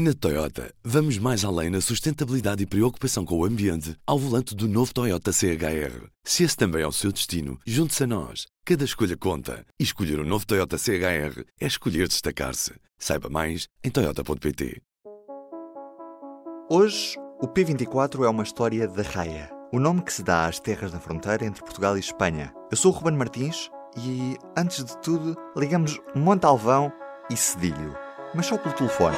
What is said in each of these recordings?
Na Toyota, vamos mais além na sustentabilidade e preocupação com o ambiente ao volante do novo Toyota CHR. Se esse também é o seu destino, junte-se a nós. Cada escolha conta. E escolher o um novo Toyota CHR é escolher destacar-se. Saiba mais em Toyota.pt. Hoje, o P24 é uma história da raia. O nome que se dá às terras da fronteira entre Portugal e Espanha. Eu sou o Ruben Martins e, antes de tudo, ligamos Montalvão e Cedilho. Mas só pelo telefone.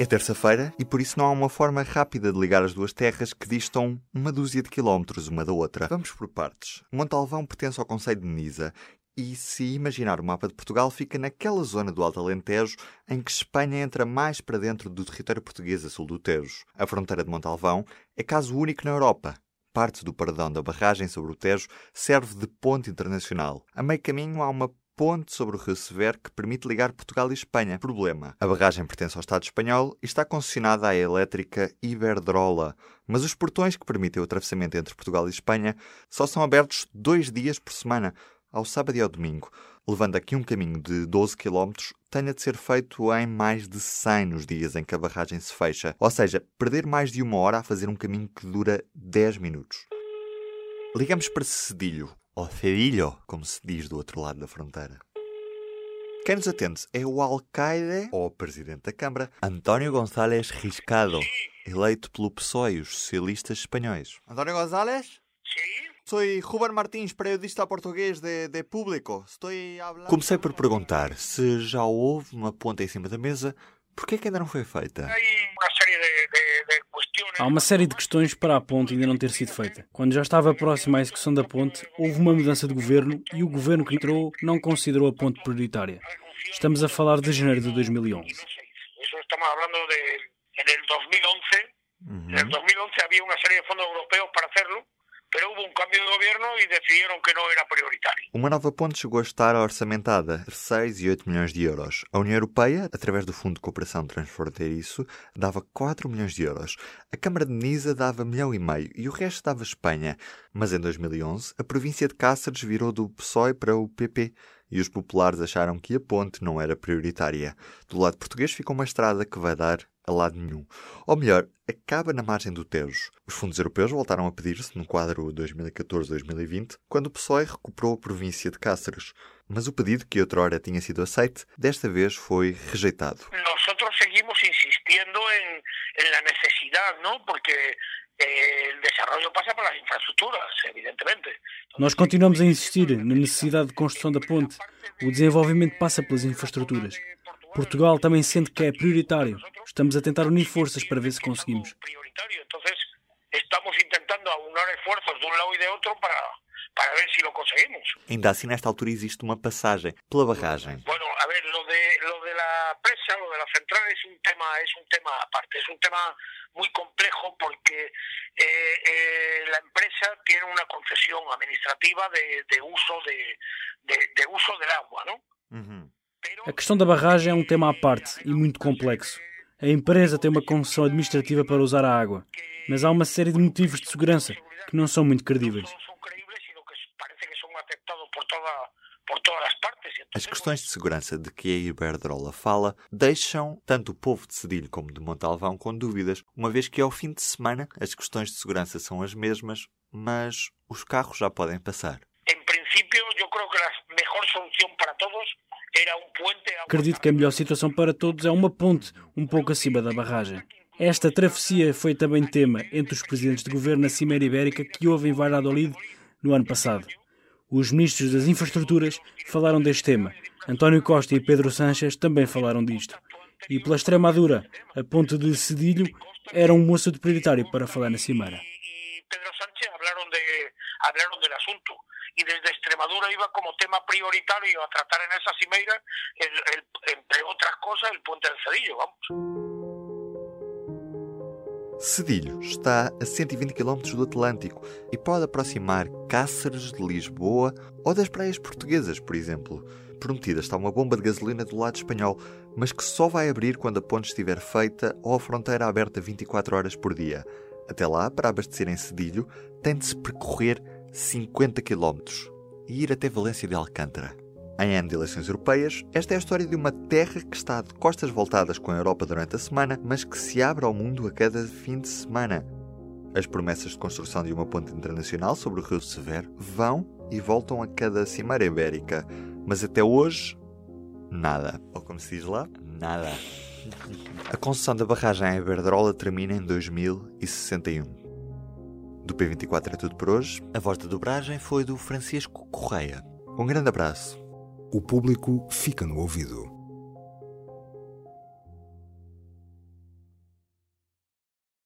É terça-feira e por isso não há uma forma rápida de ligar as duas terras que distam uma dúzia de quilómetros uma da outra. Vamos por partes. Montalvão pertence ao Conselho de Nisa e, se imaginar o mapa de Portugal, fica naquela zona do Alto Alentejo em que Espanha entra mais para dentro do território português a sul do Tejo. A fronteira de Montalvão é caso único na Europa. Parte do paradão da barragem sobre o Tejo serve de ponte internacional. A meio caminho há uma ponte sobre o rio Severo que permite ligar Portugal e Espanha. Problema: a barragem pertence ao Estado espanhol e está concessionada à elétrica Iberdrola, mas os portões que permitem o atravessamento entre Portugal e Espanha só são abertos dois dias por semana, ao sábado e ao domingo, levando aqui um caminho de 12 km tenha de ser feito em mais de 100 nos dias em que a barragem se fecha, ou seja, perder mais de uma hora a fazer um caminho que dura 10 minutos. Ligamos para Cedilho, ou Cedilho, como se diz do outro lado da fronteira. Quem nos atende é o alcaide, ou presidente da Câmara, António González Riscado, eleito pelo PSOE e os socialistas espanhóis. António González? Sí. Soy Ruben Martins, periodista português de, de Público. Estou hablando... Comecei por perguntar se já houve uma ponta em cima da mesa, por que é que ainda não foi feita? Hay una serie de, de, de. Há uma série de questões para a ponte ainda não ter sido feita. Quando já estava próxima à execução da ponte, houve uma mudança de governo e o governo que entrou não considerou a ponte prioritária. Estamos a falar de janeiro de 2011. Eso estamos hablando de en el 2011. En el 2011 había una serie de fondos europeos para hacerlo, pero hubo un cambio de gobierno y decidieron que no era prioritario. Uma nova ponte chegou a estar orçamentada entre 6 e 8 milhões de euros. A União Europeia, através do Fundo de Cooperação Transfronteiriço, dava 4 milhões de euros. A Câmara de Nisa dava milhão e meio e o resto dava Espanha. Mas em 2011, a província de Cáceres virou do PSOE para o PP e os populares acharam que a ponte não era prioritária. Do lado português ficou uma estrada que vai dar a lado nenhum. Ou melhor, acaba na margem do Tejo. Os fundos europeus voltaram a pedir-se no quadro 2014-2020, quando o PSOE recuperou a província de Cáceres. Mas o pedido, que outrora tinha sido aceite, desta vez foi rejeitado. Nosotros seguimos insistiendo en, en la necesidad, ¿no? Porque eh, el desarrollo pasa por las infraestructuras, evidentemente. Nós continuamos a insistir na necessidade de construção da ponte. O desenvolvimento passa pelas infraestruturas. Portugal também sente que é prioritário. Estamos a tentar unir forças para ver se conseguimos. estamos intentando aunar esfuerzos de un lado y de otro para, para ver si lo conseguimos. Ainda assim, nesta altura existe uma passagem pela barragem. Bueno, a ver, lo de, lo de la presa, lo de la central es un tema, es un tema aparte, es un tema muy complejo porque eh, eh, la empresa tiene una concesión administrativa de, de uso de, de- de uso del agua, ¿no? Pero A questão da barragem é um tema à parte e muito complexo. A empresa tem uma concessão administrativa para usar a água, mas há uma série de motivos de segurança que não são muito credíveis. As questões de segurança de que a Iberdrola fala deixam tanto o povo de Cedilho como de Montalvão com dúvidas, uma vez que ao fim de semana as questões de segurança são as mesmas, mas os carros já podem passar. en principio, yo creo que la mejor solución para todos agua- Acredito que a melhor situação para todos é uma ponte um pouco acima da barragem. Esta travessia foi também tema entre os presidentes de governo na Cimeira Ibérica que houve em Valladolid no ano passado. Os ministros das infraestruturas falaram deste tema. António Costa e Pedro Sanches também falaram disto. E pela Extremadura, a ponte de Cedilho era um assunto prioritário para falar na Cimeira. Pedro Sánchez hablaron de hablaron del asunto y desde Extremadura iba como tema prioritario a tratar en esa cimeira el- el- entre otras cosas el puente del Cedillo vamos Cedilho está a 120 km do Atlântico e pode aproximar Cáceres de Lisboa ou das praias portuguesas, por exemplo. Prometida está uma bomba de gasolina do lado espanhol, mas que só vai abrir quando a ponte estiver feita ou a fronteira aberta 24 horas por dia. Até lá, para abastecer em Cedilho, tem de se percorrer 50 km e ir até Valência de Alcântara. Em ano de eleições europeias, esta é a história de uma terra que está de costas voltadas com a Europa durante a semana, mas que se abre ao mundo a cada fim de semana. As promessas de construção de uma ponte internacional sobre o Rio Severo vão e voltam a cada cimeira ibérica, mas até hoje, nada. Ou como se diz lá, nada. A construção da barragem em Iberdrola termina em 2061. Do P24 é tudo por hoje. A voz da dobragem foi do Francisco Correia. Um grande abraço. O público fica no ouvido.